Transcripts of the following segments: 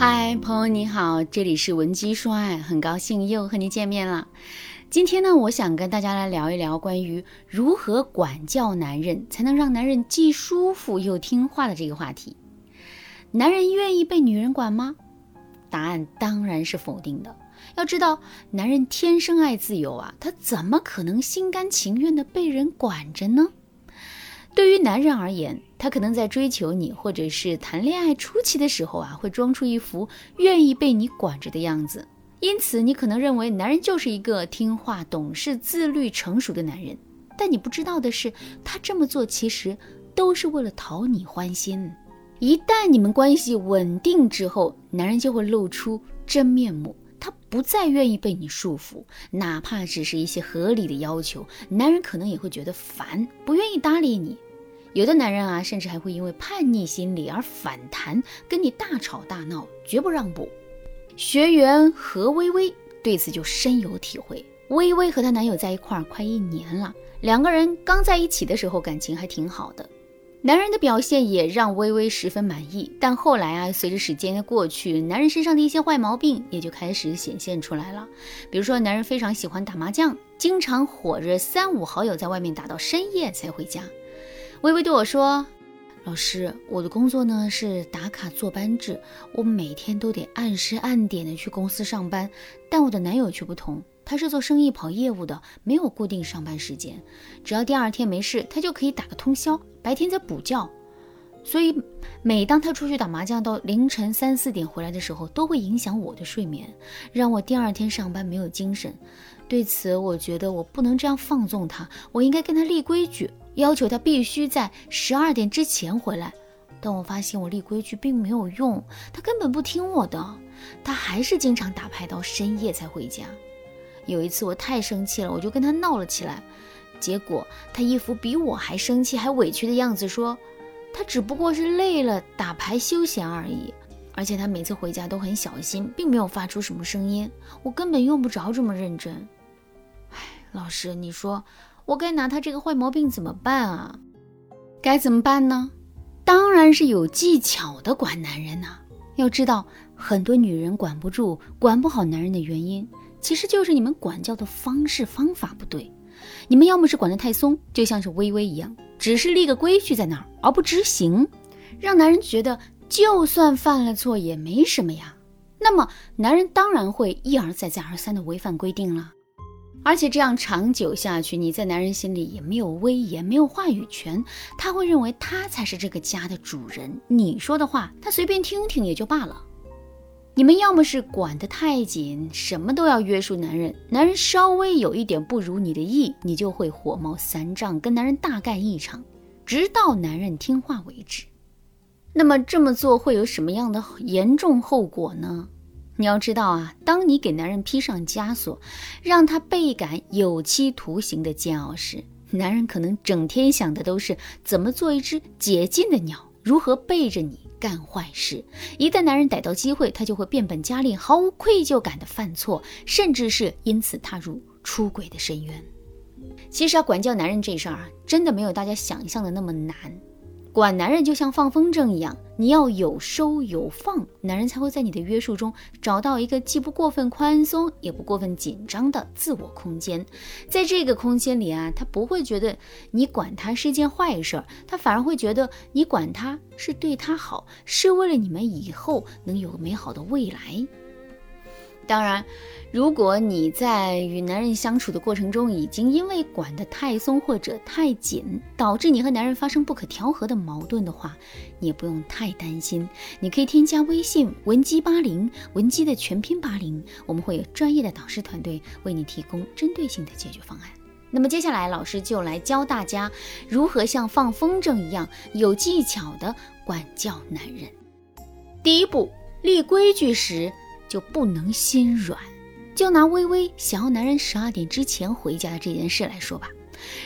嗨，朋友你好，这里是文姬说爱，很高兴又和你见面了。今天呢，我想跟大家来聊一聊关于如何管教男人才能让男人既舒服又听话的这个话题。男人愿意被女人管吗？答案当然是否定的。要知道，男人天生爱自由啊，他怎么可能心甘情愿的被人管着呢？对于男人而言，他可能在追求你或者是谈恋爱初期的时候啊，会装出一副愿意被你管着的样子。因此，你可能认为男人就是一个听话、懂事、自律、成熟的男人。但你不知道的是，他这么做其实都是为了讨你欢心。一旦你们关系稳定之后，男人就会露出真面目，他不再愿意被你束缚，哪怕只是一些合理的要求，男人可能也会觉得烦，不愿意搭理你。有的男人啊，甚至还会因为叛逆心理而反弹，跟你大吵大闹，绝不让步。学员何微微对此就深有体会。微微和她男友在一块儿快一年了，两个人刚在一起的时候感情还挺好的，男人的表现也让微微十分满意。但后来啊，随着时间的过去，男人身上的一些坏毛病也就开始显现出来了。比如说，男人非常喜欢打麻将，经常伙着三五好友在外面打到深夜才回家。微微对我说：“老师，我的工作呢是打卡坐班制，我每天都得按时按点的去公司上班。但我的男友却不同，他是做生意跑业务的，没有固定上班时间，只要第二天没事，他就可以打个通宵，白天再补觉。所以每当他出去打麻将到凌晨三四点回来的时候，都会影响我的睡眠，让我第二天上班没有精神。对此，我觉得我不能这样放纵他，我应该跟他立规矩。”要求他必须在十二点之前回来，但我发现我立规矩并没有用，他根本不听我的，他还是经常打牌到深夜才回家。有一次我太生气了，我就跟他闹了起来，结果他一副比我还生气还委屈的样子，说他只不过是累了打牌休闲而已，而且他每次回家都很小心，并没有发出什么声音，我根本用不着这么认真。唉，老师，你说。我该拿他这个坏毛病怎么办啊？该怎么办呢？当然是有技巧的管男人呐。要知道，很多女人管不住、管不好男人的原因，其实就是你们管教的方式方法不对。你们要么是管得太松，就像是微微一样，只是立个规矩在那儿而不执行，让男人觉得就算犯了错也没什么呀。那么，男人当然会一而再、再而三的违反规定了。而且这样长久下去，你在男人心里也没有威严，没有话语权，他会认为他才是这个家的主人，你说的话他随便听听也就罢了。你们要么是管得太紧，什么都要约束男人，男人稍微有一点不如你的意，你就会火冒三丈，跟男人大干一场，直到男人听话为止。那么这么做会有什么样的严重后果呢？你要知道啊，当你给男人披上枷锁，让他倍感有期徒刑的煎熬时，男人可能整天想的都是怎么做一只解禁的鸟，如何背着你干坏事。一旦男人逮到机会，他就会变本加厉，毫无愧疚感的犯错，甚至是因此踏入出轨的深渊。其实啊，管教男人这事儿啊，真的没有大家想象的那么难。管男人就像放风筝一样，你要有收有放，男人才会在你的约束中找到一个既不过分宽松也不过分紧张的自我空间。在这个空间里啊，他不会觉得你管他是一件坏事儿，他反而会觉得你管他是对他好，是为了你们以后能有个美好的未来。当然，如果你在与男人相处的过程中，已经因为管得太松或者太紧，导致你和男人发生不可调和的矛盾的话，你也不用太担心。你可以添加微信文姬八零，文姬的全拼八零，我们会有专业的导师团队为你提供针对性的解决方案。那么接下来，老师就来教大家如何像放风筝一样有技巧的管教男人。第一步，立规矩时。就不能心软。就拿微微想要男人十二点之前回家的这件事来说吧，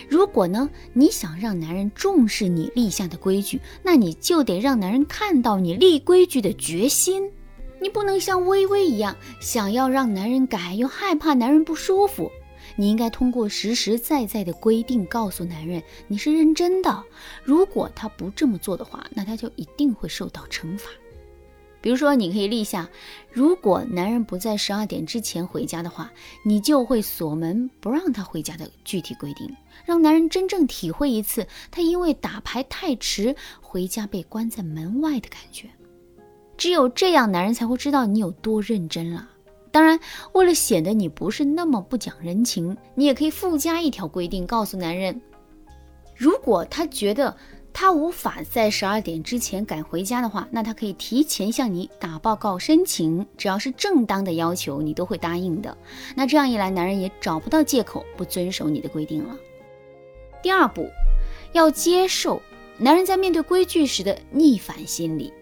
如果呢你想让男人重视你立下的规矩，那你就得让男人看到你立规矩的决心。你不能像微微一样，想要让男人改又害怕男人不舒服。你应该通过实实在在的规定告诉男人你是认真的。如果他不这么做的话，那他就一定会受到惩罚。比如说，你可以立下，如果男人不在十二点之前回家的话，你就会锁门不让他回家的具体规定，让男人真正体会一次他因为打牌太迟回家被关在门外的感觉。只有这样，男人才会知道你有多认真了。当然，为了显得你不是那么不讲人情，你也可以附加一条规定，告诉男人，如果他觉得。他无法在十二点之前赶回家的话，那他可以提前向你打报告申请，只要是正当的要求，你都会答应的。那这样一来，男人也找不到借口不遵守你的规定了。第二步，要接受男人在面对规矩时的逆反心理。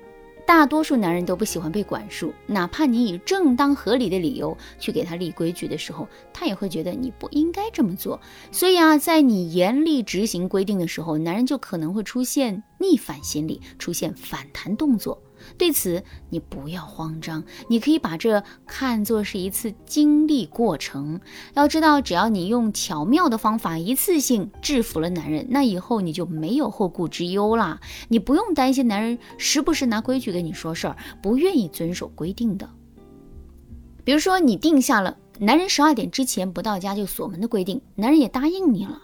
大多数男人都不喜欢被管束，哪怕你以正当合理的理由去给他立规矩的时候，他也会觉得你不应该这么做。所以啊，在你严厉执行规定的时候，男人就可能会出现逆反心理，出现反弹动作。对此，你不要慌张，你可以把这看作是一次经历过程。要知道，只要你用巧妙的方法一次性制服了男人，那以后你就没有后顾之忧啦。你不用担心男人时不时拿规矩跟你说事儿，不愿意遵守规定的。比如说，你定下了男人十二点之前不到家就锁门的规定，男人也答应你了。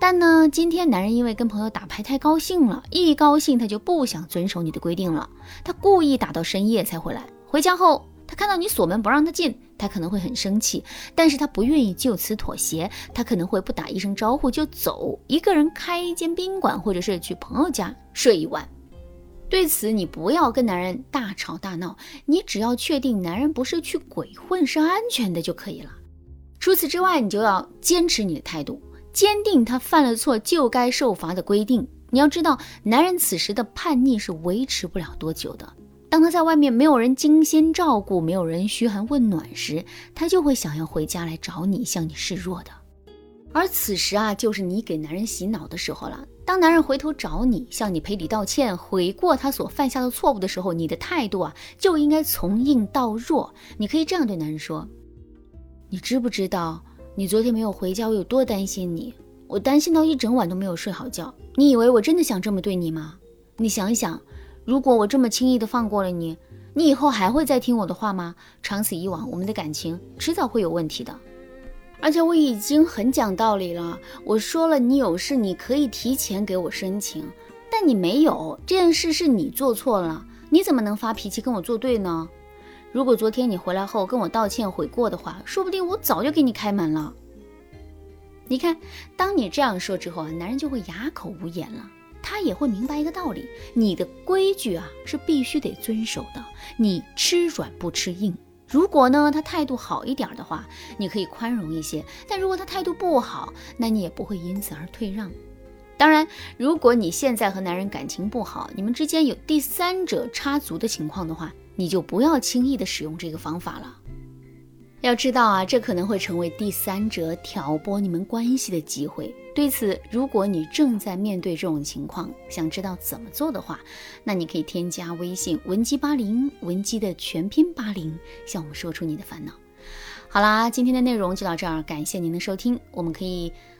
但呢，今天男人因为跟朋友打牌太高兴了，一高兴他就不想遵守你的规定了。他故意打到深夜才回来。回家后，他看到你锁门不让他进，他可能会很生气，但是他不愿意就此妥协，他可能会不打一声招呼就走，一个人开一间宾馆，或者是去朋友家睡一晚。对此，你不要跟男人大吵大闹，你只要确定男人不是去鬼混，是安全的就可以了。除此之外，你就要坚持你的态度。坚定他犯了错就该受罚的规定。你要知道，男人此时的叛逆是维持不了多久的。当他在外面没有人精心照顾，没有人嘘寒问暖时，他就会想要回家来找你，向你示弱的。而此时啊，就是你给男人洗脑的时候了。当男人回头找你，向你赔礼道歉，悔过他所犯下的错误的时候，你的态度啊，就应该从硬到弱。你可以这样对男人说：“你知不知道？”你昨天没有回家，我有多担心你？我担心到一整晚都没有睡好觉。你以为我真的想这么对你吗？你想想，如果我这么轻易的放过了你，你以后还会再听我的话吗？长此以往，我们的感情迟早会有问题的。而且我已经很讲道理了，我说了，你有事你可以提前给我申请，但你没有，这件事是你做错了，你怎么能发脾气跟我作对呢？如果昨天你回来后跟我道歉悔过的话，说不定我早就给你开门了。你看，当你这样说之后啊，男人就会哑口无言了。他也会明白一个道理：你的规矩啊是必须得遵守的，你吃软不吃硬。如果呢他态度好一点的话，你可以宽容一些；但如果他态度不好，那你也不会因此而退让。当然，如果你现在和男人感情不好，你们之间有第三者插足的情况的话，你就不要轻易的使用这个方法了。要知道啊，这可能会成为第三者挑拨你们关系的机会。对此，如果你正在面对这种情况，想知道怎么做的话，那你可以添加微信文姬八零，文姬的全拼八零，向我们说出你的烦恼。好啦，今天的内容就到这儿，感谢您的收听。我们可以。